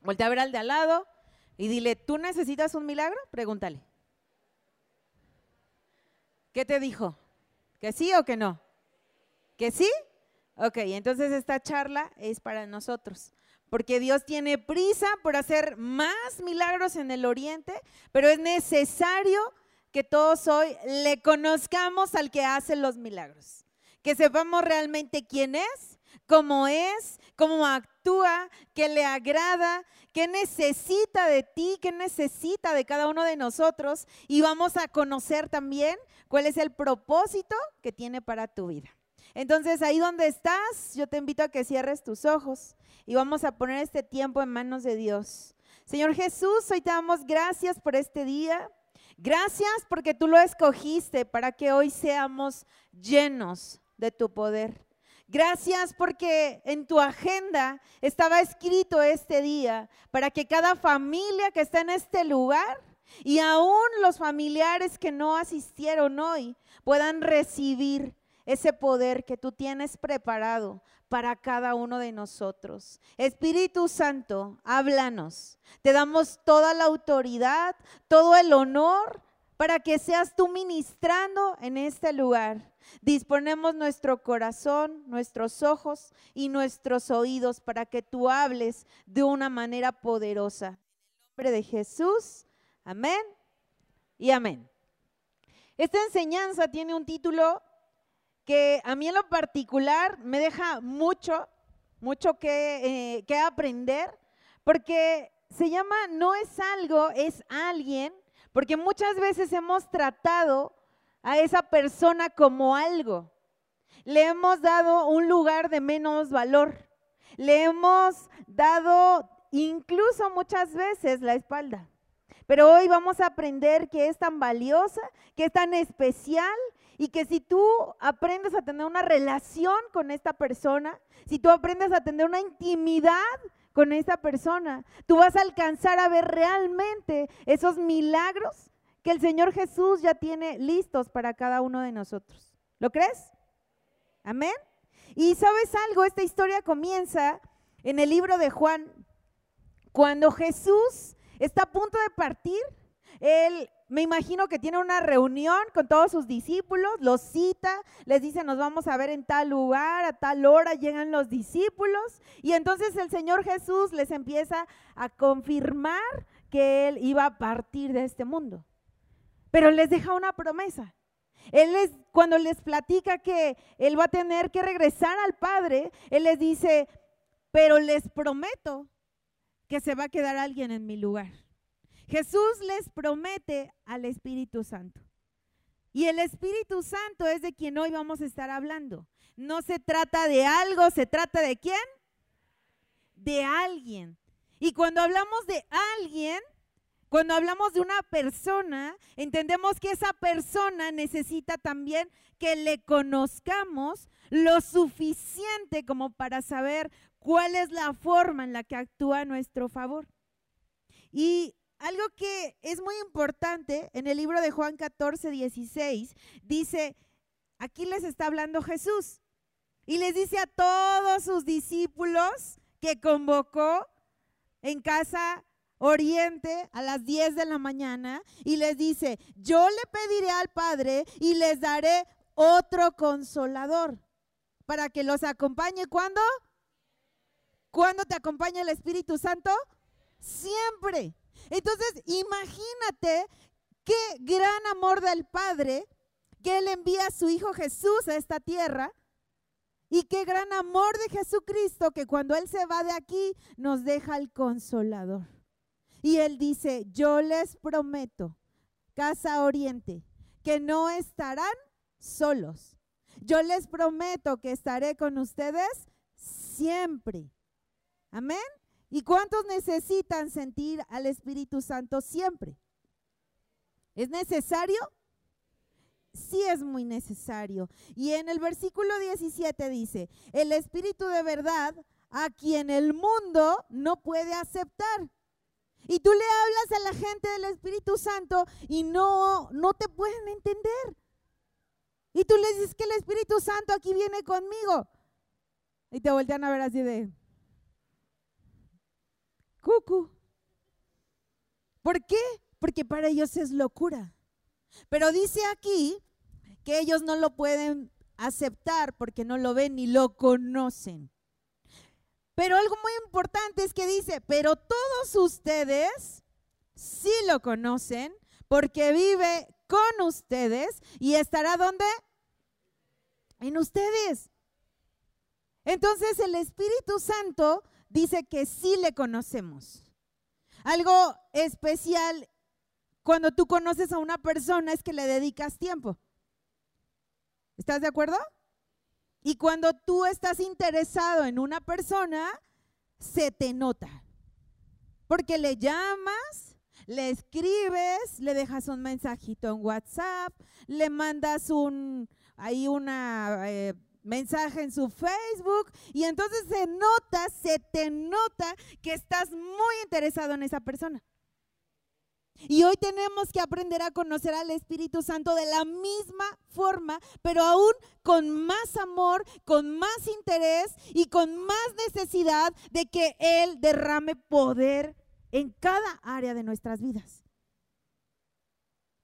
Voltea a ver al de al lado y dile, ¿tú necesitas un milagro? Pregúntale. ¿Qué te dijo? ¿Que sí o que no? ¿Que sí? Ok, entonces esta charla es para nosotros, porque Dios tiene prisa por hacer más milagros en el oriente, pero es necesario que todos hoy le conozcamos al que hace los milagros, que sepamos realmente quién es, cómo es, cómo actúa, qué le agrada, qué necesita de ti, qué necesita de cada uno de nosotros y vamos a conocer también cuál es el propósito que tiene para tu vida. Entonces, ahí donde estás, yo te invito a que cierres tus ojos y vamos a poner este tiempo en manos de Dios. Señor Jesús, hoy te damos gracias por este día. Gracias porque tú lo escogiste para que hoy seamos llenos de tu poder. Gracias porque en tu agenda estaba escrito este día para que cada familia que está en este lugar y aún los familiares que no asistieron hoy puedan recibir ese poder que tú tienes preparado para cada uno de nosotros. Espíritu Santo, háblanos. Te damos toda la autoridad, todo el honor para que seas tú ministrando en este lugar. Disponemos nuestro corazón, nuestros ojos y nuestros oídos para que tú hables de una manera poderosa. En el nombre de Jesús, amén y amén. Esta enseñanza tiene un título que a mí en lo particular me deja mucho, mucho que, eh, aprender, porque se llama no es algo, es alguien, porque muchas veces hemos tratado a esa persona como algo. Le hemos dado un lugar de menos valor. Le hemos dado incluso muchas veces la espalda. Pero hoy vamos a aprender que es tan valiosa, que es tan especial y que si tú aprendes a tener una relación con esta persona, si tú aprendes a tener una intimidad con esta persona, tú vas a alcanzar a ver realmente esos milagros que el Señor Jesús ya tiene listos para cada uno de nosotros. ¿Lo crees? Amén. Y sabes algo, esta historia comienza en el libro de Juan, cuando Jesús está a punto de partir, él me imagino que tiene una reunión con todos sus discípulos, los cita, les dice, nos vamos a ver en tal lugar, a tal hora llegan los discípulos. Y entonces el Señor Jesús les empieza a confirmar que Él iba a partir de este mundo. Pero les deja una promesa. Él les, cuando les platica que Él va a tener que regresar al Padre, Él les dice, pero les prometo que se va a quedar alguien en mi lugar. Jesús les promete al Espíritu Santo. Y el Espíritu Santo es de quien hoy vamos a estar hablando. No se trata de algo, se trata de quién? De alguien. Y cuando hablamos de alguien, cuando hablamos de una persona, entendemos que esa persona necesita también que le conozcamos lo suficiente como para saber cuál es la forma en la que actúa a nuestro favor. Y algo que es muy importante en el libro de Juan 14, 16, dice, aquí les está hablando Jesús y les dice a todos sus discípulos que convocó en casa Oriente a las 10 de la mañana y les dice, yo le pediré al Padre y les daré otro consolador para que los acompañe. ¿Cuándo? ¿Cuándo te acompaña el Espíritu Santo? Siempre. Entonces, imagínate qué gran amor del Padre que Él envía a su Hijo Jesús a esta tierra y qué gran amor de Jesucristo que cuando Él se va de aquí nos deja el consolador. Y Él dice, yo les prometo, Casa Oriente, que no estarán solos. Yo les prometo que estaré con ustedes siempre. Amén. ¿Y cuántos necesitan sentir al Espíritu Santo siempre? ¿Es necesario? Sí es muy necesario. Y en el versículo 17 dice, el Espíritu de verdad a quien el mundo no puede aceptar. Y tú le hablas a la gente del Espíritu Santo y no, no te pueden entender. Y tú le dices que el Espíritu Santo aquí viene conmigo. Y te voltean a ver así de, cucu. ¿Por qué? Porque para ellos es locura. Pero dice aquí que ellos no lo pueden aceptar porque no lo ven ni lo conocen. Pero algo muy importante es que dice, pero todos ustedes sí lo conocen porque vive con ustedes y estará donde? En ustedes. Entonces el Espíritu Santo dice que sí le conocemos. Algo especial cuando tú conoces a una persona es que le dedicas tiempo. ¿Estás de acuerdo? Y cuando tú estás interesado en una persona, se te nota. Porque le llamas, le escribes, le dejas un mensajito en WhatsApp, le mandas un ahí una eh, mensaje en su Facebook y entonces se nota, se te nota que estás muy interesado en esa persona. Y hoy tenemos que aprender a conocer al Espíritu Santo de la misma forma, pero aún con más amor, con más interés y con más necesidad de que Él derrame poder en cada área de nuestras vidas.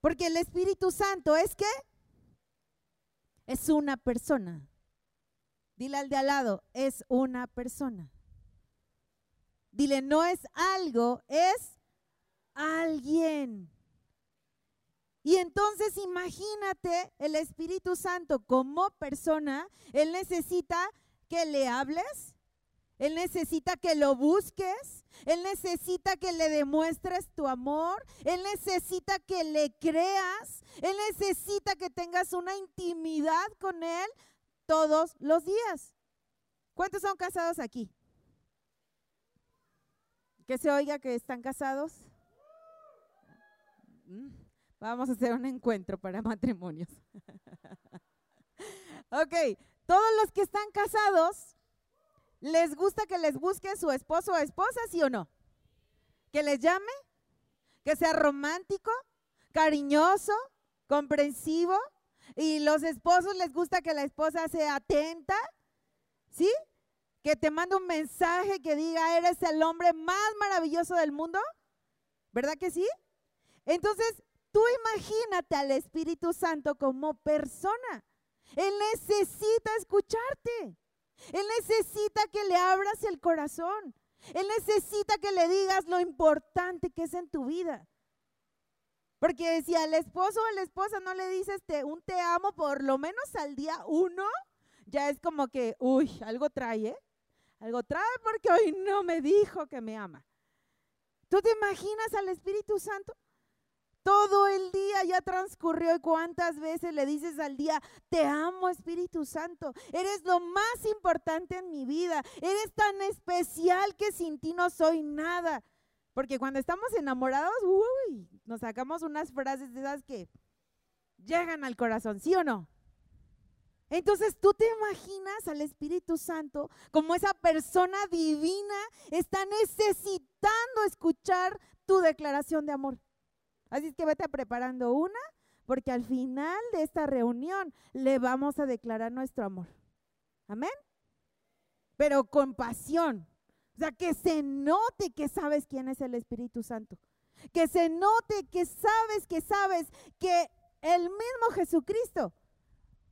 Porque el Espíritu Santo es que es una persona. Dile al de al lado, es una persona. Dile, no es algo, es alguien. Y entonces imagínate el Espíritu Santo como persona, Él necesita que le hables, Él necesita que lo busques, Él necesita que le demuestres tu amor, Él necesita que le creas, Él necesita que tengas una intimidad con Él todos los días. ¿Cuántos son casados aquí? Que se oiga que están casados. Mm, vamos a hacer un encuentro para matrimonios. ok, todos los que están casados, ¿les gusta que les busque su esposo o esposa, sí o no? ¿Que les llame? ¿Que sea romántico, cariñoso, comprensivo? ¿Y los esposos les gusta que la esposa sea atenta? ¿Sí? Que te mande un mensaje que diga, eres el hombre más maravilloso del mundo. ¿Verdad que sí? Entonces, tú imagínate al Espíritu Santo como persona. Él necesita escucharte. Él necesita que le abras el corazón. Él necesita que le digas lo importante que es en tu vida. Porque si al esposo o a la esposa no le dices un te amo por lo menos al día uno, ya es como que, uy, algo trae, ¿eh? Algo trae porque hoy no me dijo que me ama. ¿Tú te imaginas al Espíritu Santo? Todo el día ya transcurrió y cuántas veces le dices al día, te amo Espíritu Santo, eres lo más importante en mi vida, eres tan especial que sin ti no soy nada. Porque cuando estamos enamorados, uy, nos sacamos unas frases de esas que llegan al corazón, ¿sí o no? Entonces tú te imaginas al Espíritu Santo como esa persona divina está necesitando escuchar tu declaración de amor. Así es que vete preparando una, porque al final de esta reunión le vamos a declarar nuestro amor. Amén. Pero con pasión. O sea, que se note que sabes quién es el Espíritu Santo. Que se note que sabes, que sabes que el mismo Jesucristo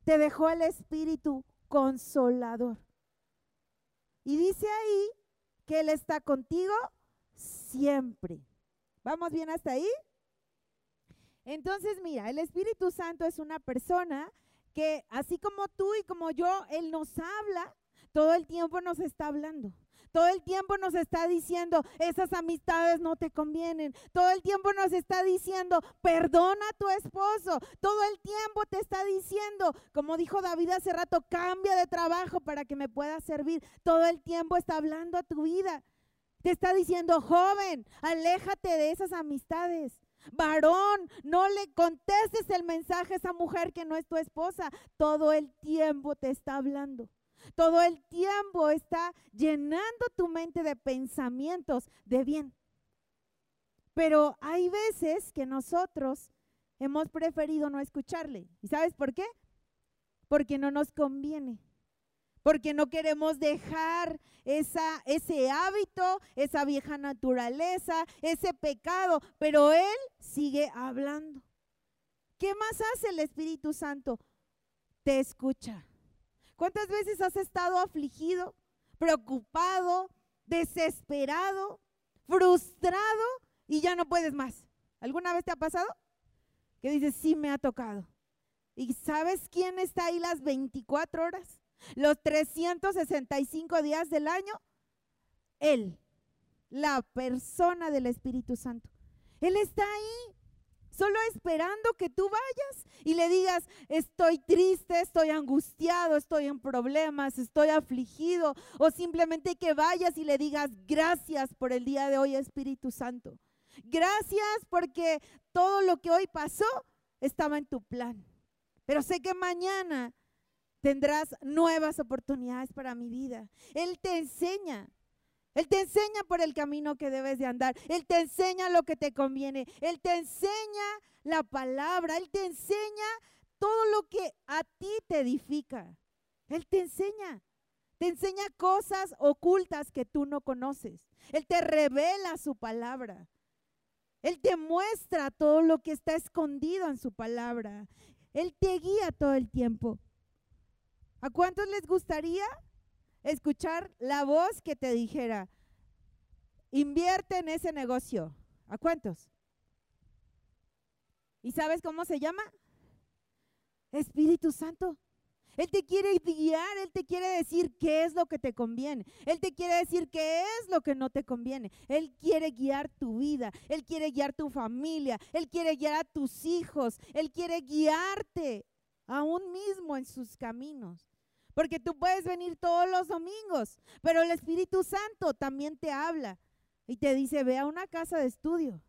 te dejó el Espíritu consolador. Y dice ahí que Él está contigo siempre. ¿Vamos bien hasta ahí? Entonces, mira, el Espíritu Santo es una persona que, así como tú y como yo, Él nos habla, todo el tiempo nos está hablando. Todo el tiempo nos está diciendo, esas amistades no te convienen. Todo el tiempo nos está diciendo, perdona a tu esposo. Todo el tiempo te está diciendo, como dijo David hace rato, cambia de trabajo para que me pueda servir. Todo el tiempo está hablando a tu vida. Te está diciendo, joven, aléjate de esas amistades. Varón, no le contestes el mensaje a esa mujer que no es tu esposa. Todo el tiempo te está hablando. Todo el tiempo está llenando tu mente de pensamientos de bien. Pero hay veces que nosotros hemos preferido no escucharle. ¿Y sabes por qué? Porque no nos conviene. Porque no queremos dejar esa, ese hábito, esa vieja naturaleza, ese pecado, pero Él sigue hablando. ¿Qué más hace el Espíritu Santo? Te escucha. ¿Cuántas veces has estado afligido, preocupado, desesperado, frustrado y ya no puedes más? ¿Alguna vez te ha pasado? Que dices, sí me ha tocado. ¿Y sabes quién está ahí las 24 horas? Los 365 días del año. Él, la persona del Espíritu Santo. Él está ahí, solo esperando que tú vayas y le digas, estoy triste, estoy angustiado, estoy en problemas, estoy afligido. O simplemente que vayas y le digas, gracias por el día de hoy, Espíritu Santo. Gracias porque todo lo que hoy pasó estaba en tu plan. Pero sé que mañana tendrás nuevas oportunidades para mi vida. Él te enseña. Él te enseña por el camino que debes de andar. Él te enseña lo que te conviene. Él te enseña la palabra. Él te enseña todo lo que a ti te edifica. Él te enseña. Te enseña cosas ocultas que tú no conoces. Él te revela su palabra. Él te muestra todo lo que está escondido en su palabra. Él te guía todo el tiempo. ¿A cuántos les gustaría escuchar la voz que te dijera, invierte en ese negocio? ¿A cuántos? ¿Y sabes cómo se llama? Espíritu Santo. Él te quiere guiar, Él te quiere decir qué es lo que te conviene. Él te quiere decir qué es lo que no te conviene. Él quiere guiar tu vida, Él quiere guiar tu familia, Él quiere guiar a tus hijos, Él quiere guiarte aún mismo en sus caminos. Porque tú puedes venir todos los domingos, pero el Espíritu Santo también te habla y te dice, ve a una casa de estudio.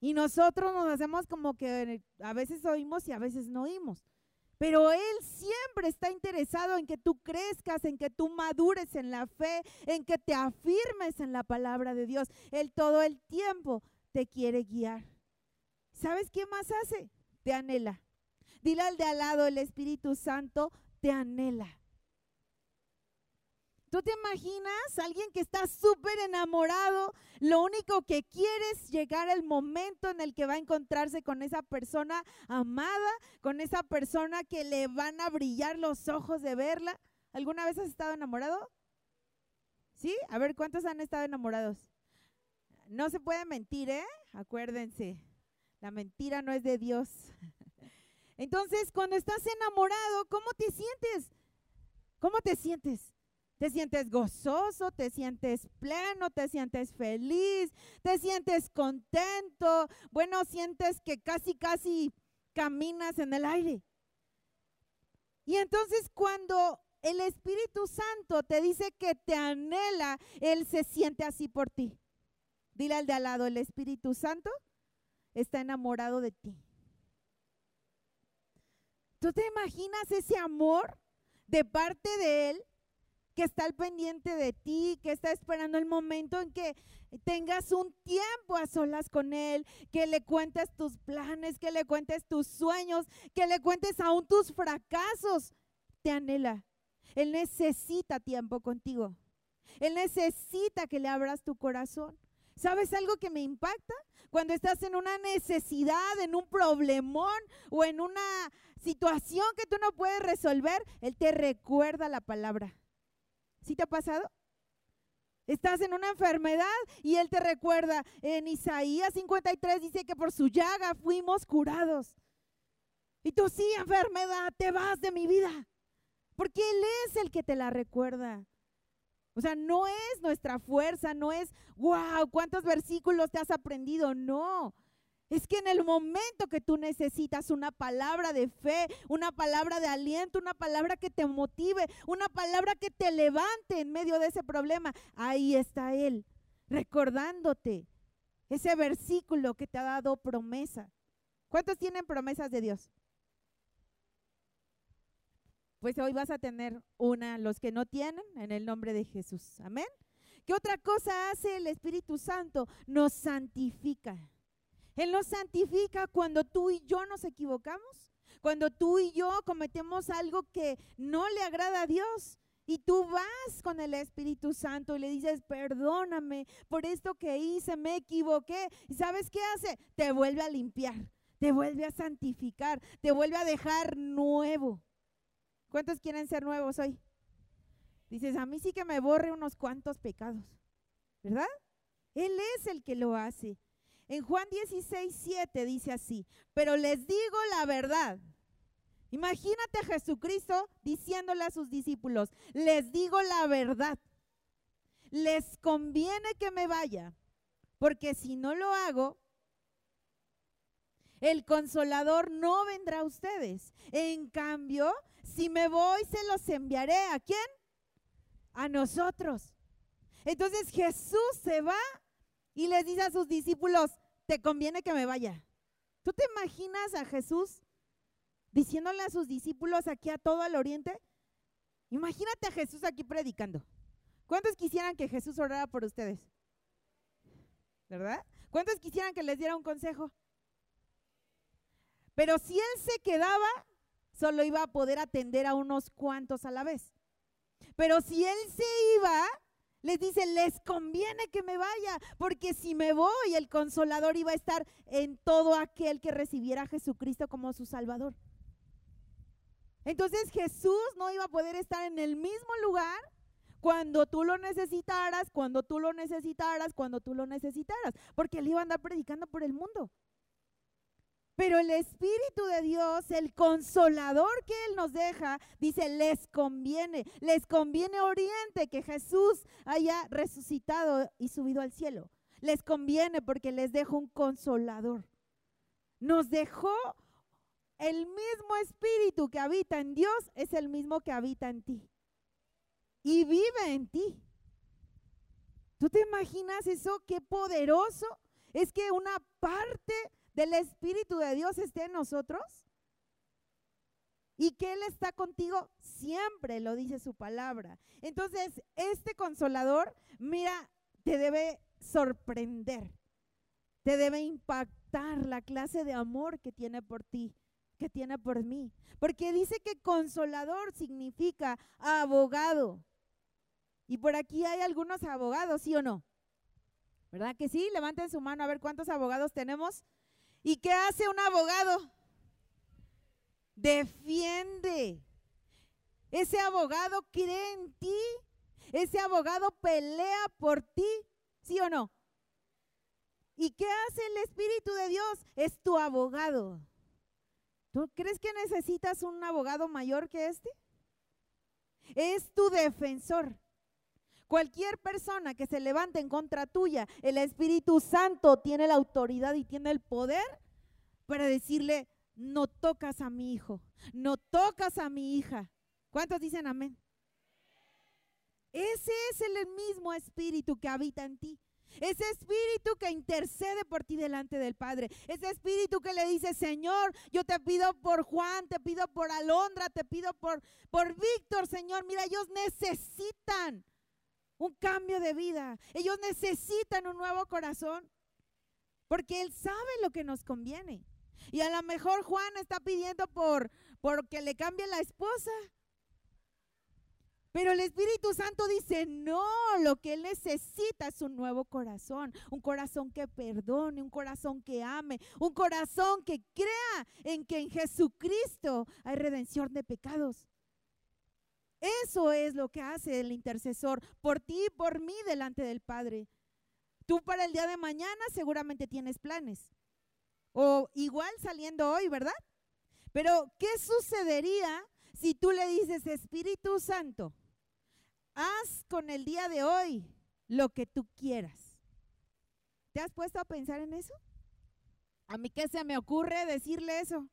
Y nosotros nos hacemos como que a veces oímos y a veces no oímos. Pero Él siempre está interesado en que tú crezcas, en que tú madures en la fe, en que te afirmes en la palabra de Dios. Él todo el tiempo te quiere guiar. ¿Sabes qué más hace? Te anhela. Dile al de al lado, el Espíritu Santo te anhela. ¿Tú te imaginas alguien que está súper enamorado? Lo único que quiere es llegar al momento en el que va a encontrarse con esa persona amada, con esa persona que le van a brillar los ojos de verla. ¿Alguna vez has estado enamorado? ¿Sí? A ver, ¿cuántos han estado enamorados? No se puede mentir, ¿eh? Acuérdense, la mentira no es de Dios. Entonces, cuando estás enamorado, ¿cómo te sientes? ¿Cómo te sientes? Te sientes gozoso, te sientes pleno, te sientes feliz, te sientes contento. Bueno, sientes que casi, casi caminas en el aire. Y entonces cuando el Espíritu Santo te dice que te anhela, Él se siente así por ti. Dile al de al lado, el Espíritu Santo está enamorado de ti. ¿Tú te imaginas ese amor de parte de Él que está al pendiente de ti, que está esperando el momento en que tengas un tiempo a solas con Él, que le cuentes tus planes, que le cuentes tus sueños, que le cuentes aún tus fracasos? Te anhela. Él necesita tiempo contigo. Él necesita que le abras tu corazón. ¿Sabes algo que me impacta? Cuando estás en una necesidad, en un problemón o en una situación que tú no puedes resolver, Él te recuerda la palabra. ¿Sí te ha pasado? Estás en una enfermedad y Él te recuerda. En Isaías 53 dice que por su llaga fuimos curados. Y tú sí, enfermedad, te vas de mi vida. Porque Él es el que te la recuerda. O sea, no es nuestra fuerza, no es, wow, cuántos versículos te has aprendido, no. Es que en el momento que tú necesitas una palabra de fe, una palabra de aliento, una palabra que te motive, una palabra que te levante en medio de ese problema, ahí está Él, recordándote ese versículo que te ha dado promesa. ¿Cuántos tienen promesas de Dios? Pues hoy vas a tener una, los que no tienen, en el nombre de Jesús. Amén. ¿Qué otra cosa hace el Espíritu Santo? Nos santifica. Él nos santifica cuando tú y yo nos equivocamos, cuando tú y yo cometemos algo que no le agrada a Dios. Y tú vas con el Espíritu Santo y le dices, perdóname por esto que hice, me equivoqué. ¿Y sabes qué hace? Te vuelve a limpiar, te vuelve a santificar, te vuelve a dejar nuevo. ¿Cuántos quieren ser nuevos hoy? Dices, a mí sí que me borre unos cuantos pecados, ¿verdad? Él es el que lo hace. En Juan 16, 7 dice así, pero les digo la verdad. Imagínate a Jesucristo diciéndole a sus discípulos, les digo la verdad, les conviene que me vaya, porque si no lo hago, el consolador no vendrá a ustedes. En cambio, si me voy, se los enviaré. ¿A quién? A nosotros. Entonces Jesús se va y les dice a sus discípulos, te conviene que me vaya. ¿Tú te imaginas a Jesús diciéndole a sus discípulos aquí a todo el oriente? Imagínate a Jesús aquí predicando. ¿Cuántos quisieran que Jesús orara por ustedes? ¿Verdad? ¿Cuántos quisieran que les diera un consejo? Pero si él se quedaba, solo iba a poder atender a unos cuantos a la vez. Pero si él se iba, les dice, les conviene que me vaya, porque si me voy, el consolador iba a estar en todo aquel que recibiera a Jesucristo como su Salvador. Entonces Jesús no iba a poder estar en el mismo lugar cuando tú lo necesitaras, cuando tú lo necesitaras, cuando tú lo necesitaras, porque él iba a andar predicando por el mundo. Pero el Espíritu de Dios, el consolador que Él nos deja, dice, les conviene, les conviene Oriente que Jesús haya resucitado y subido al cielo. Les conviene porque les dejo un consolador. Nos dejó el mismo Espíritu que habita en Dios, es el mismo que habita en ti. Y vive en ti. ¿Tú te imaginas eso? Qué poderoso. Es que una parte del Espíritu de Dios esté en nosotros? Y que Él está contigo siempre, lo dice su palabra. Entonces, este consolador, mira, te debe sorprender, te debe impactar la clase de amor que tiene por ti, que tiene por mí. Porque dice que consolador significa abogado. Y por aquí hay algunos abogados, ¿sí o no? ¿Verdad que sí? Levanten su mano a ver cuántos abogados tenemos. ¿Y qué hace un abogado? Defiende. Ese abogado cree en ti. Ese abogado pelea por ti. ¿Sí o no? ¿Y qué hace el Espíritu de Dios? Es tu abogado. ¿Tú crees que necesitas un abogado mayor que este? Es tu defensor. Cualquier persona que se levante en contra tuya, el Espíritu Santo tiene la autoridad y tiene el poder para decirle, no tocas a mi hijo, no tocas a mi hija. ¿Cuántos dicen amén? Ese es el mismo espíritu que habita en ti. Ese espíritu que intercede por ti delante del Padre. Ese espíritu que le dice, Señor, yo te pido por Juan, te pido por Alondra, te pido por, por Víctor, Señor. Mira, ellos necesitan un cambio de vida. Ellos necesitan un nuevo corazón. Porque Él sabe lo que nos conviene. Y a lo mejor Juan está pidiendo por, por que le cambie la esposa. Pero el Espíritu Santo dice, no, lo que él necesita es un nuevo corazón, un corazón que perdone, un corazón que ame, un corazón que crea en que en Jesucristo hay redención de pecados. Eso es lo que hace el intercesor por ti y por mí delante del Padre. Tú para el día de mañana seguramente tienes planes. O igual saliendo hoy, ¿verdad? Pero, ¿qué sucedería si tú le dices, Espíritu Santo, haz con el día de hoy lo que tú quieras? ¿Te has puesto a pensar en eso? A mí qué se me ocurre decirle eso.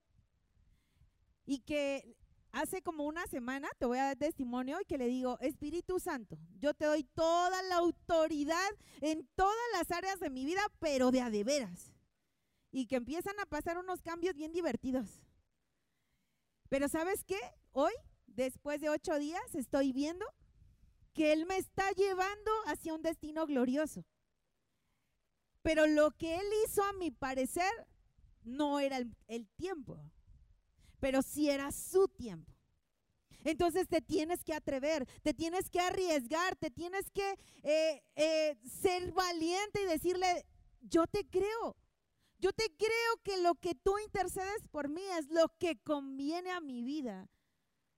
Y que hace como una semana, te voy a dar testimonio y que le digo, Espíritu Santo, yo te doy toda la autoridad en todas las áreas de mi vida, pero de a de veras. Y que empiezan a pasar unos cambios bien divertidos. Pero ¿sabes qué? Hoy, después de ocho días, estoy viendo que Él me está llevando hacia un destino glorioso. Pero lo que Él hizo, a mi parecer, no era el, el tiempo. Pero sí era su tiempo. Entonces te tienes que atrever, te tienes que arriesgar, te tienes que eh, eh, ser valiente y decirle, yo te creo, yo te creo que lo que tú intercedes por mí es lo que conviene a mi vida,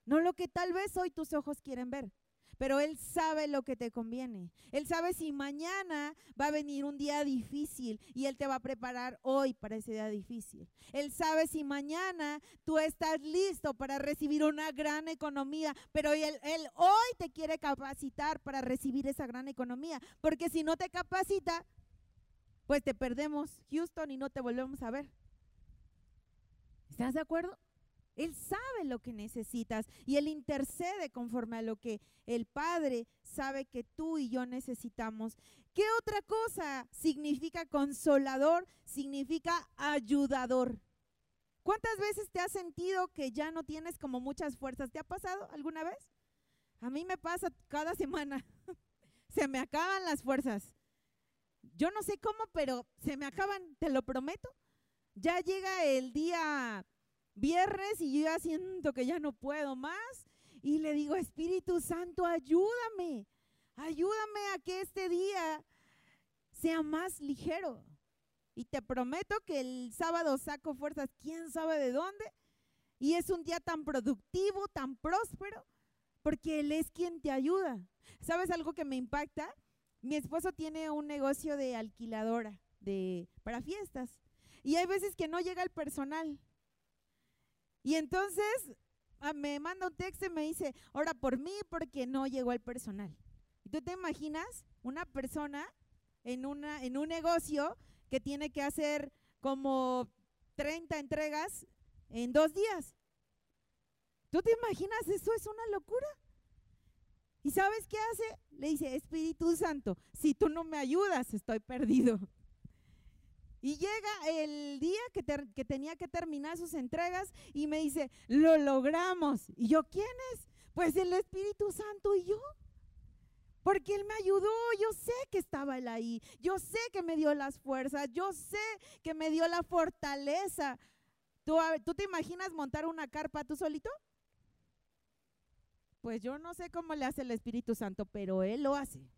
no lo que tal vez hoy tus ojos quieren ver pero Él sabe lo que te conviene. Él sabe si mañana va a venir un día difícil y Él te va a preparar hoy para ese día difícil. Él sabe si mañana tú estás listo para recibir una gran economía, pero Él, hoy te quiere capacitar para recibir esa gran economía, porque si no te capacita, pues te perdemos Houston y no te volvemos a ver. ¿Estás de acuerdo? Él sabe lo que necesitas y Él intercede conforme a lo que el Padre sabe que tú y yo necesitamos. ¿Qué otra cosa significa consolador? Significa ayudador. ¿Cuántas veces te has sentido que ya no tienes como muchas fuerzas? ¿Te ha pasado alguna vez? A mí me pasa cada semana. se me acaban las fuerzas. Yo no sé cómo, pero se me acaban, te lo prometo. Ya llega el día viernes y yo ya siento que ya no puedo más. Y le digo, Espíritu Santo, ayúdame, ayúdame a que este día sea más ligero. Y te prometo que el sábado saco fuerzas, quién sabe de dónde. Y es un día tan productivo, tan próspero, porque Él es quien te ayuda. ¿Sabes algo que me impacta? Mi esposo tiene un negocio de alquiladora de, para fiestas. Y hay veces que no llega el personal. Y entonces ah, me manda un texto y me dice, ora por mí porque no llegó el personal. ¿Y tú te imaginas una persona en, una, en un negocio que tiene que hacer como 30 entregas en dos días? ¿Tú te imaginas? Eso es una locura. ¿Y sabes qué hace? Le dice, Espíritu Santo, si tú no me ayudas, estoy perdido. Y llega el día que, tenía que terminar sus entregas y me dice, lo logramos. ¿Y yo quién es? Pues el Espíritu Santo y yo. Porque Él me ayudó, yo sé que estaba Él ahí, yo sé que me dio las fuerzas, yo sé que me dio la fortaleza. ¿Tú, ¿Tú te imaginas montar una carpa tú solito? Pues yo no sé cómo le hace el Espíritu Santo, pero Él lo hace.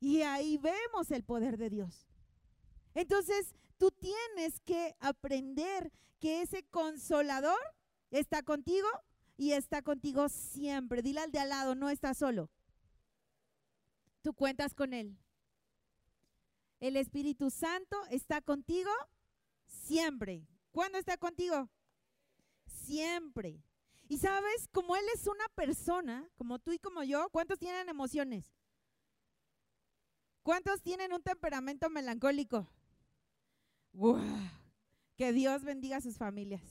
Y ahí vemos el poder de Dios. Entonces, tú tienes que aprender que ese consolador está contigo y está contigo siempre. Dile al de al lado, no está solo. Tú cuentas con él. El Espíritu Santo está contigo siempre. ¿Cuándo está contigo? Siempre. Y sabes, como Él es una persona, como tú y como yo, ¿cuántos tienen emociones? ¿Cuántos tienen un temperamento melancólico? Que Dios bendiga a sus familias.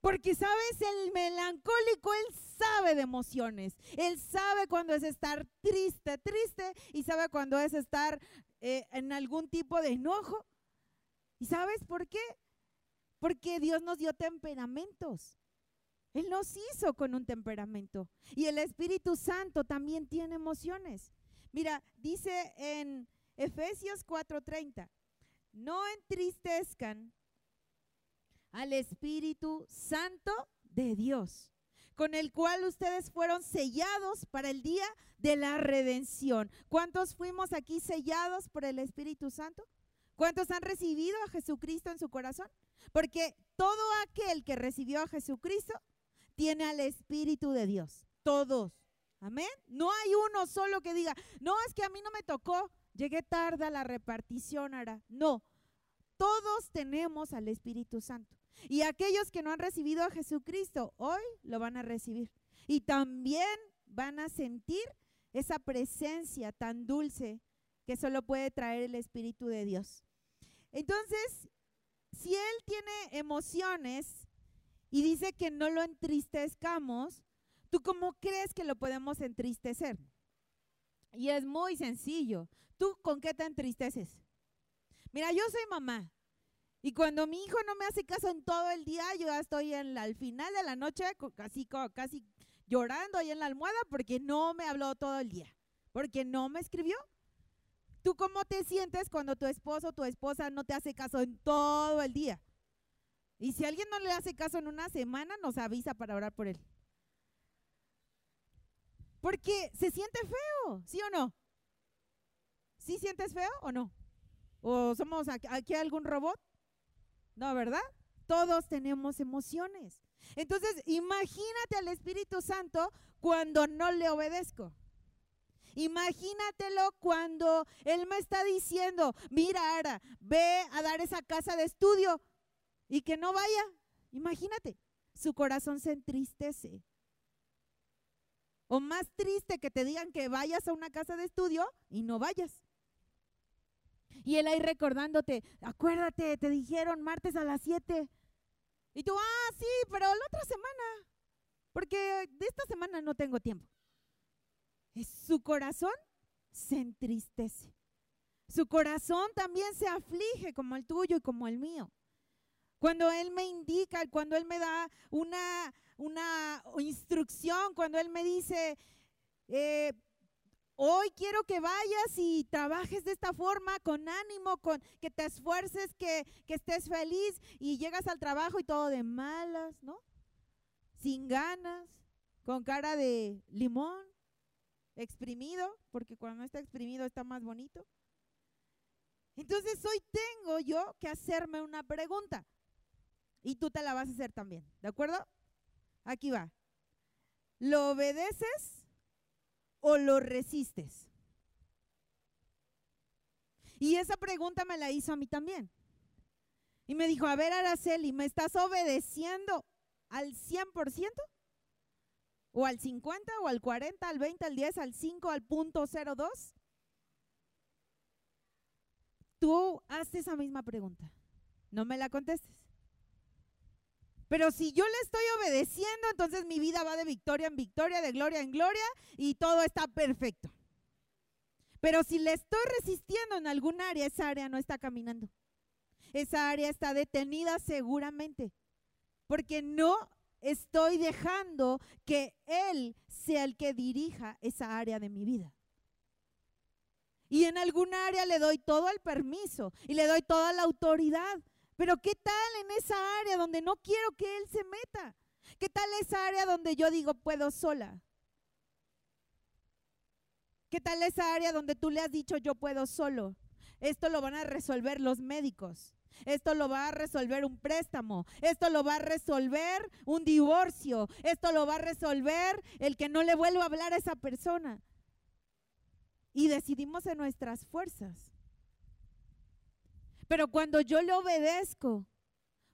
Porque sabes, el melancólico, él sabe de emociones. Él sabe cuando es estar triste, triste, y sabe cuando es estar eh, en algún tipo de enojo. ¿Y sabes por qué? Porque Dios nos dio temperamentos. Él nos hizo con un temperamento. Y el Espíritu Santo también tiene emociones. Mira, dice en Efesios 4:30, no entristezcan al Espíritu Santo de Dios, con el cual ustedes fueron sellados para el día de la redención. ¿Cuántos fuimos aquí sellados por el Espíritu Santo? ¿Cuántos han recibido a Jesucristo en su corazón? Porque todo aquel que recibió a Jesucristo tiene al Espíritu de Dios. Todos. Amén. No hay uno solo que diga, no, es que a mí no me tocó. Llegué tarde a la repartición, ahora. No, todos tenemos al Espíritu Santo. Y aquellos que no han recibido a Jesucristo, hoy lo van a recibir. Y también van a sentir esa presencia tan dulce que solo puede traer el Espíritu de Dios. Entonces, si Él tiene emociones y dice que no lo entristezcamos, ¿tú cómo crees que lo podemos entristecer? Y es muy sencillo. ¿Tú con qué te entristeces? Mira, yo soy mamá. Y cuando mi hijo no me hace caso en todo el día, yo ya estoy en al final de la noche casi, casi llorando ahí en la almohada porque no me habló todo el día, porque no me escribió. ¿Tú cómo te sientes cuando tu esposo o tu esposa no te hace caso en todo el día? Y si alguien no le hace caso en una semana, nos avisa para orar por él. Porque se siente feo, ¿sí o no? ¿Sí sientes feo o no? ¿O somos aquí algún robot? No, ¿verdad? Todos tenemos emociones. Entonces, imagínate al Espíritu Santo cuando no le obedezco. Imagínatelo cuando Él me está diciendo, mira, Ara, ve a dar esa casa de estudio y que no vaya. Imagínate, su corazón se entristece. O más triste que te digan que vayas a una casa de estudio y no vayas. Y él ahí recordándote, acuérdate, te dijeron martes a las 7. Y tú, ah, sí, pero la otra semana, porque de esta semana no tengo tiempo. Su corazón se entristece. Su corazón también se aflige como el tuyo y como el mío. Cuando Él me indica, cuando Él me da una, una instrucción, cuando Él me dice, eh, Hoy quiero que vayas y trabajes de esta forma, con ánimo, con que te esfuerces, que, que estés feliz y llegas al trabajo y todo de malas, ¿no? Sin ganas, con cara de limón, exprimido, porque cuando está exprimido está más bonito. Entonces hoy tengo yo que hacerme una pregunta y tú te la vas a hacer también, ¿de acuerdo? Aquí va. ¿Lo obedeces? O lo resistes? Y esa pregunta me la hizo a mí también. Y me dijo, a ver, Araceli, ¿me estás obedeciendo al 100%? ¿O al 50, o al 40, al 20, al 10, al 5, al punto 02? Tú haces esa misma pregunta. No me la contestes. Pero si yo le estoy obedeciendo, entonces mi vida va de victoria en victoria, de gloria en gloria y todo está perfecto. Pero si le estoy resistiendo en algún área, esa área no está caminando. Esa área está detenida seguramente. Porque no estoy dejando que Él sea el que dirija esa área de mi vida. Y en algún área le doy todo el permiso y le doy toda la autoridad. Pero ¿qué tal en esa área donde no quiero que Él se meta? ¿Qué tal esa área donde yo digo puedo sola? ¿Qué tal esa área donde tú le has dicho yo puedo solo? Esto lo van a resolver los médicos. Esto lo va a resolver un préstamo. Esto lo va a resolver un divorcio. Esto lo va a resolver el que no le vuelva a hablar a esa persona. Y decidimos en nuestras fuerzas. Pero cuando yo le obedezco,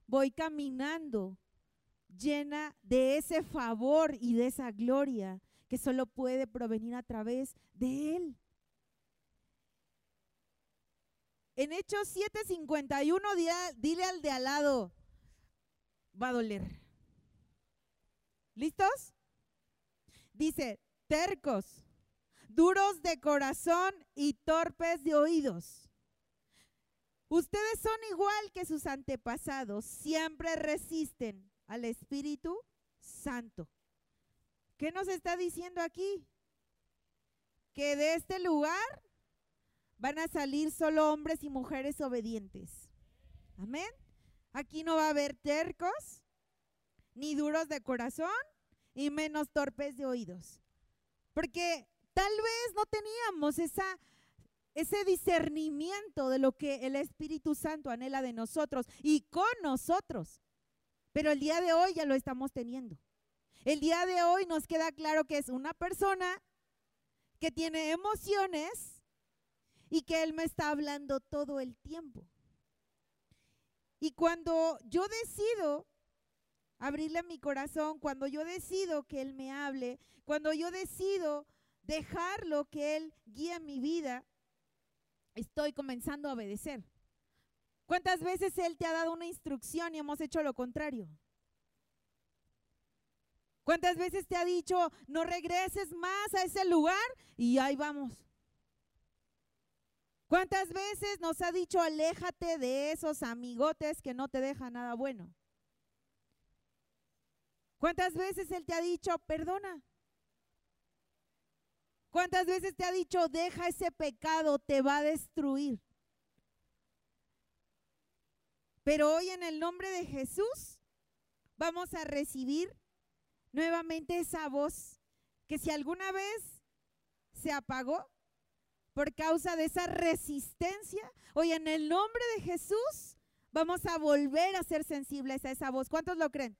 voy caminando llena de ese favor y de esa gloria que solo puede provenir a través de Él. En Hechos 7:51, dile al de al lado, va a doler. ¿Listos? Dice, tercos, duros de corazón y torpes de oídos. Ustedes son igual que sus antepasados, siempre resisten al Espíritu Santo. ¿Qué nos está diciendo aquí? Que de este lugar van a salir solo hombres y mujeres obedientes. Amén. Aquí no va a haber tercos, ni duros de corazón, y menos torpes de oídos. Porque tal vez no teníamos esa ese discernimiento de lo que el Espíritu Santo anhela de nosotros y con nosotros. Pero el día de hoy ya lo estamos teniendo. El día de hoy nos queda claro que es una persona que tiene emociones y que Él me está hablando todo el tiempo. Y cuando yo decido abrirle mi corazón, cuando yo decido que Él me hable, cuando yo decido dejarlo que Él guíe mi vida, estoy comenzando a obedecer. ¿Cuántas veces Él te ha dado una instrucción y hemos hecho lo contrario? ¿Cuántas veces te ha dicho, no regreses más a ese lugar? Y ahí vamos. ¿Cuántas veces nos ha dicho, aléjate de esos amigotes que no te dejan nada bueno? ¿Cuántas veces Él te ha dicho, perdona? ¿Cuántas veces te ha dicho, deja ese pecado, te va a destruir? Pero hoy en el nombre de Jesús vamos a recibir nuevamente esa voz que si alguna vez se apagó por causa de esa resistencia, hoy en el nombre de Jesús vamos a volver a ser sensibles a esa voz. ¿Cuántos lo creen?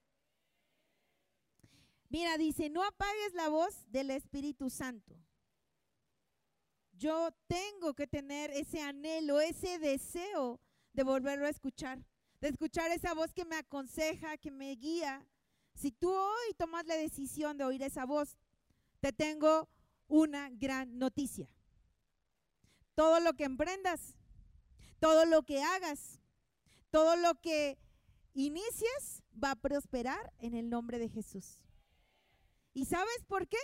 Mira, dice, no apagues la voz del Espíritu Santo. Yo tengo que tener ese anhelo, ese deseo de volverlo a escuchar, de escuchar esa voz que me aconseja, que me guía. Si tú hoy tomas la decisión de oír esa voz, te tengo una gran noticia. Todo lo que emprendas, todo lo que hagas, todo lo que inicies va a prosperar en el nombre de Jesús. ¿Y sabes por qué?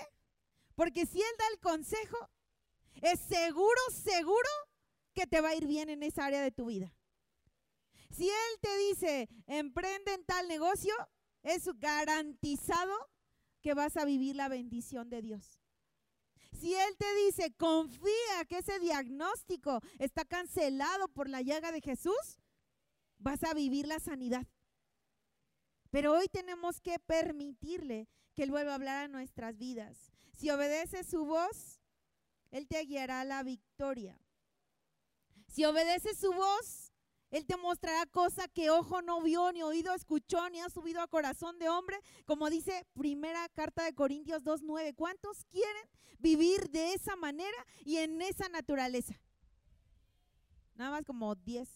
Porque si Él da el consejo, es seguro, seguro que te va a ir bien en esa área de tu vida. Si Él te dice, emprende en tal negocio, es garantizado que vas a vivir la bendición de Dios. Si Él te dice, confía que ese diagnóstico está cancelado por la llaga de Jesús, vas a vivir la sanidad. Pero hoy tenemos que permitirle que Él vuelva a hablar a nuestras vidas. Si obedeces su voz, Él te guiará a la victoria. Si obedeces su voz, él te mostrará cosas que ojo no vio, ni oído escuchó, ni ha subido a corazón de hombre, como dice primera carta de Corintios 2.9. ¿Cuántos quieren vivir de esa manera y en esa naturaleza? Nada más como 10.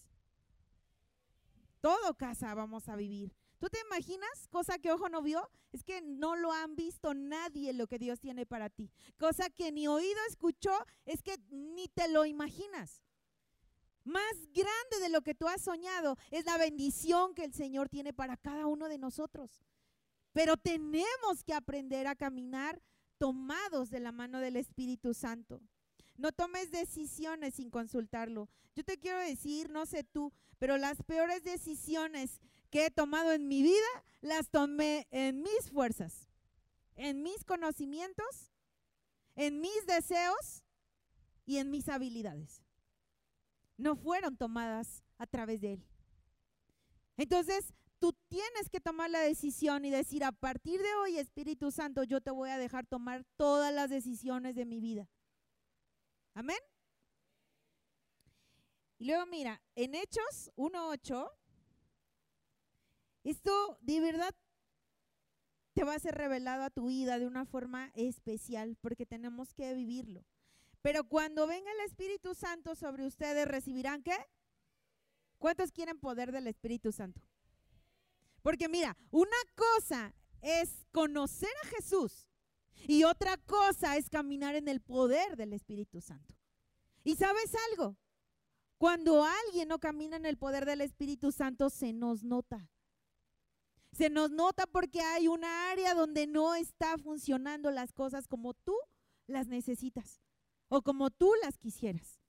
Todo casa vamos a vivir. ¿Tú te imaginas cosa que ojo no vio? Es que no lo han visto nadie lo que Dios tiene para ti. Cosa que ni oído escuchó, es que ni te lo imaginas. Más grande de lo que tú has soñado es la bendición que el Señor tiene para cada uno de nosotros. Pero tenemos que aprender a caminar tomados de la mano del Espíritu Santo. No tomes decisiones sin consultarlo. Yo te quiero decir, no sé tú, pero las peores decisiones que he tomado en mi vida las tomé en mis fuerzas, en mis conocimientos, en mis deseos y en mis habilidades no fueron tomadas a través de Él. Entonces, tú tienes que tomar la decisión y decir, a partir de hoy, Espíritu Santo, yo te voy a dejar tomar todas las decisiones de mi vida. Amén. Y luego mira, en Hechos 1.8, esto de verdad te va a ser revelado a tu vida de una forma especial porque tenemos que vivirlo. Pero cuando venga el Espíritu Santo sobre ustedes, recibirán qué? ¿Cuántos quieren poder del Espíritu Santo? Porque mira, una cosa es conocer a Jesús y otra cosa es caminar en el poder del Espíritu Santo. ¿Y sabes algo? Cuando alguien no camina en el poder del Espíritu Santo, se nos nota. Se nos nota porque hay una área donde no está funcionando las cosas como tú las necesitas o como tú las quisieras.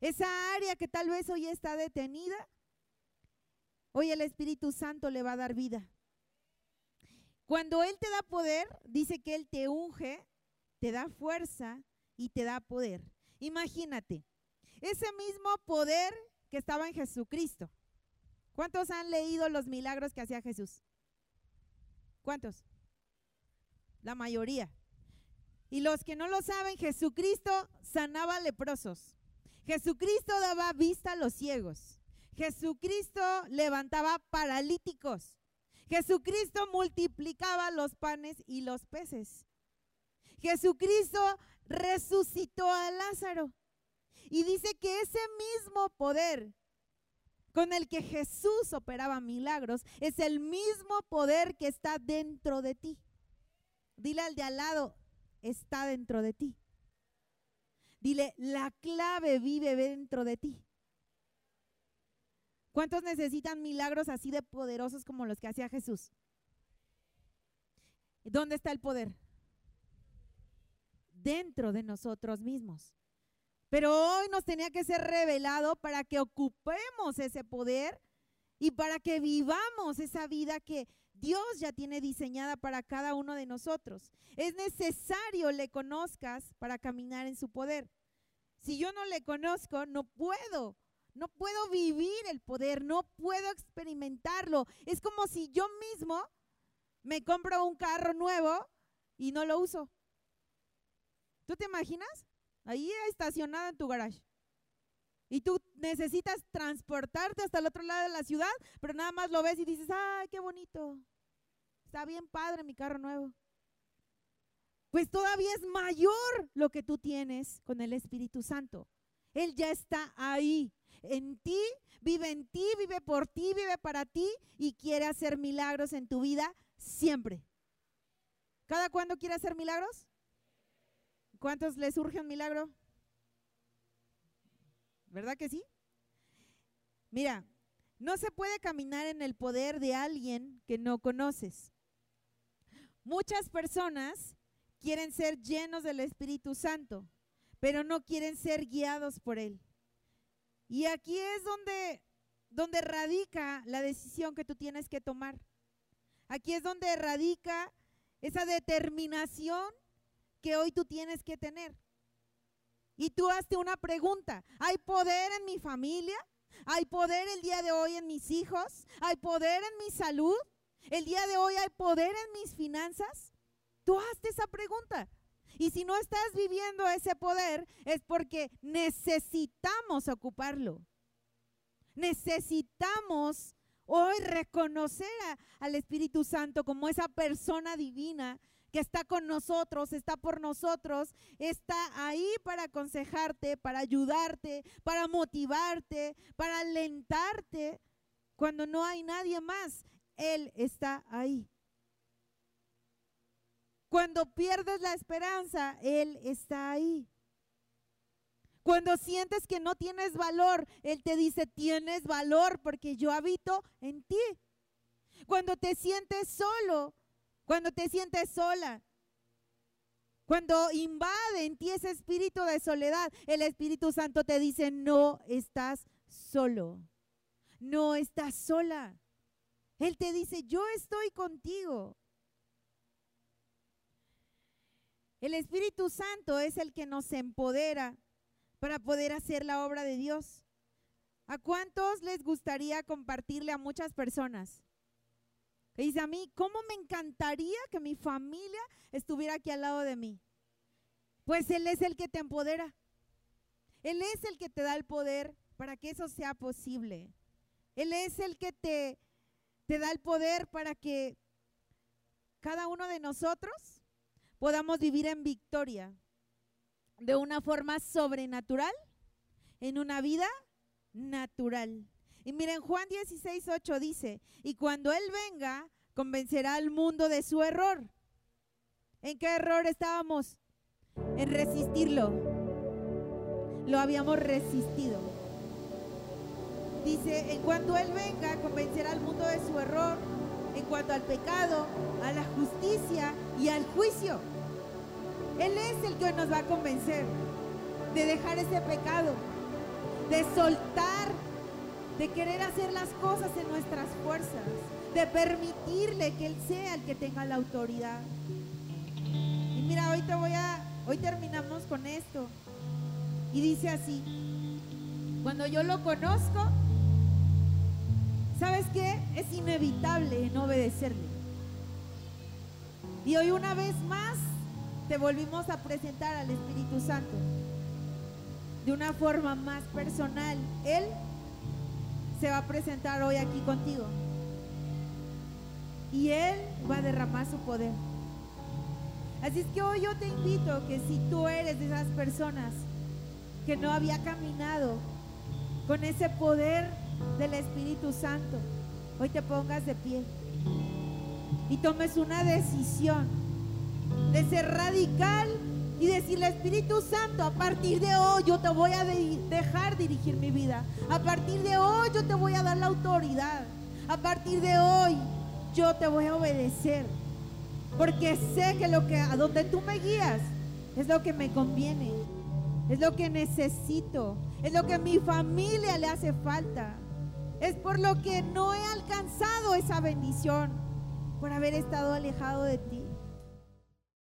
Esa área que tal vez hoy está detenida, hoy el Espíritu Santo le va a dar vida. Cuando Él te da poder, dice que Él te unge, te da fuerza y te da poder. Imagínate, ese mismo poder que estaba en Jesucristo. ¿Cuántos han leído los milagros que hacía Jesús? ¿Cuántos? La mayoría. Y los que no lo saben, Jesucristo sanaba leprosos. Jesucristo daba vista a los ciegos. Jesucristo levantaba paralíticos. Jesucristo multiplicaba los panes y los peces. Jesucristo resucitó a Lázaro. Y dice que ese mismo poder con el que Jesús operaba milagros es el mismo poder que está dentro de ti. Dile al de al lado, está dentro de ti. Dile, la clave vive dentro de ti. ¿Cuántos necesitan milagros así de poderosos como los que hacía Jesús? ¿Dónde está el poder? Dentro de nosotros mismos. Pero hoy nos tenía que ser revelado para que ocupemos ese poder y para que vivamos esa vida que Dios ya tiene diseñada para cada uno de nosotros. Es necesario le conozcas para caminar en su poder. Si yo no le conozco, no puedo no puedo vivir el poder, no puedo experimentarlo. Es como si yo mismo me compro un carro nuevo y no lo uso. ¿Tú te imaginas? Ahí estacionado en tu garage. Y tú necesitas transportarte hasta el otro lado de la ciudad, pero nada más lo ves y dices, ¡ay, qué bonito! Está bien padre mi carro nuevo. Pues todavía es mayor lo que tú tienes con el Espíritu Santo. Él ya está ahí, en ti, vive en ti, vive por ti, vive para ti y quiere hacer milagros en tu vida siempre. ¿Cada cuándo quiere hacer milagros? ¿Cuántos le surge un milagro? ¿Verdad que sí? Mira, no se puede caminar en el poder de alguien que no conoces. Muchas personas quieren ser llenos del Espíritu Santo, pero no quieren ser guiados por Él. Y aquí es donde, donde radica la decisión que tú tienes que tomar. Aquí es donde radica esa determinación que hoy tú tienes que tener. Y tú hazte una pregunta, ¿hay poder en mi familia? ¿Hay poder el día de hoy en mis hijos? ¿Hay poder en mi salud? ¿El día de hoy hay poder en mis finanzas? Tú hazte esa pregunta. Y si no estás viviendo ese poder es porque necesitamos ocuparlo. Necesitamos hoy reconocer al Espíritu Santo como esa persona divina que está con nosotros, está por nosotros, está ahí para aconsejarte, para ayudarte, para motivarte, para alentarte. Cuando no hay nadie más, Él está ahí. Cuando pierdes la esperanza, Él está ahí. Cuando sientes que no tienes valor, Él te dice, tienes valor porque yo habito en ti. Cuando te sientes solo, cuando te sientes sola, cuando invade en ti ese espíritu de soledad, el Espíritu Santo te dice, no estás solo, no estás sola. Él te dice, yo estoy contigo. El Espíritu Santo es el que nos empodera para poder hacer la obra de Dios. ¿A cuántos les gustaría compartirle a muchas personas? Que dice a mí, ¿cómo me encantaría que mi familia estuviera aquí al lado de mí? Pues Él es el que te empodera. Él es el que te da el poder para que eso sea posible. Él es el que te, te da el poder para que cada uno de nosotros podamos vivir en victoria de una forma sobrenatural en una vida natural. Y miren, Juan 16, 8 dice, y cuando Él venga, convencerá al mundo de su error. ¿En qué error estábamos? En resistirlo. Lo habíamos resistido. Dice, en cuanto Él venga, convencerá al mundo de su error en cuanto al pecado, a la justicia y al juicio. Él es el que nos va a convencer de dejar ese pecado, de soltar, de querer hacer las cosas en nuestras fuerzas, de permitirle que Él sea el que tenga la autoridad. Y mira, hoy te voy a, hoy terminamos con esto. Y dice así, cuando yo lo conozco, ¿sabes qué? Es inevitable no obedecerle. Y hoy una vez más te volvimos a presentar al Espíritu Santo de una forma más personal. Él se va a presentar hoy aquí contigo. Y Él va a derramar su poder. Así es que hoy yo te invito que si tú eres de esas personas que no había caminado con ese poder del Espíritu Santo, hoy te pongas de pie y tomes una decisión de ser radical y decirle Espíritu Santo, a partir de hoy yo te voy a dejar dirigir mi vida. A partir de hoy yo te voy a dar la autoridad. A partir de hoy yo te voy a obedecer. Porque sé que lo que a donde tú me guías es lo que me conviene. Es lo que necesito. Es lo que a mi familia le hace falta. Es por lo que no he alcanzado esa bendición. Por haber estado alejado de ti.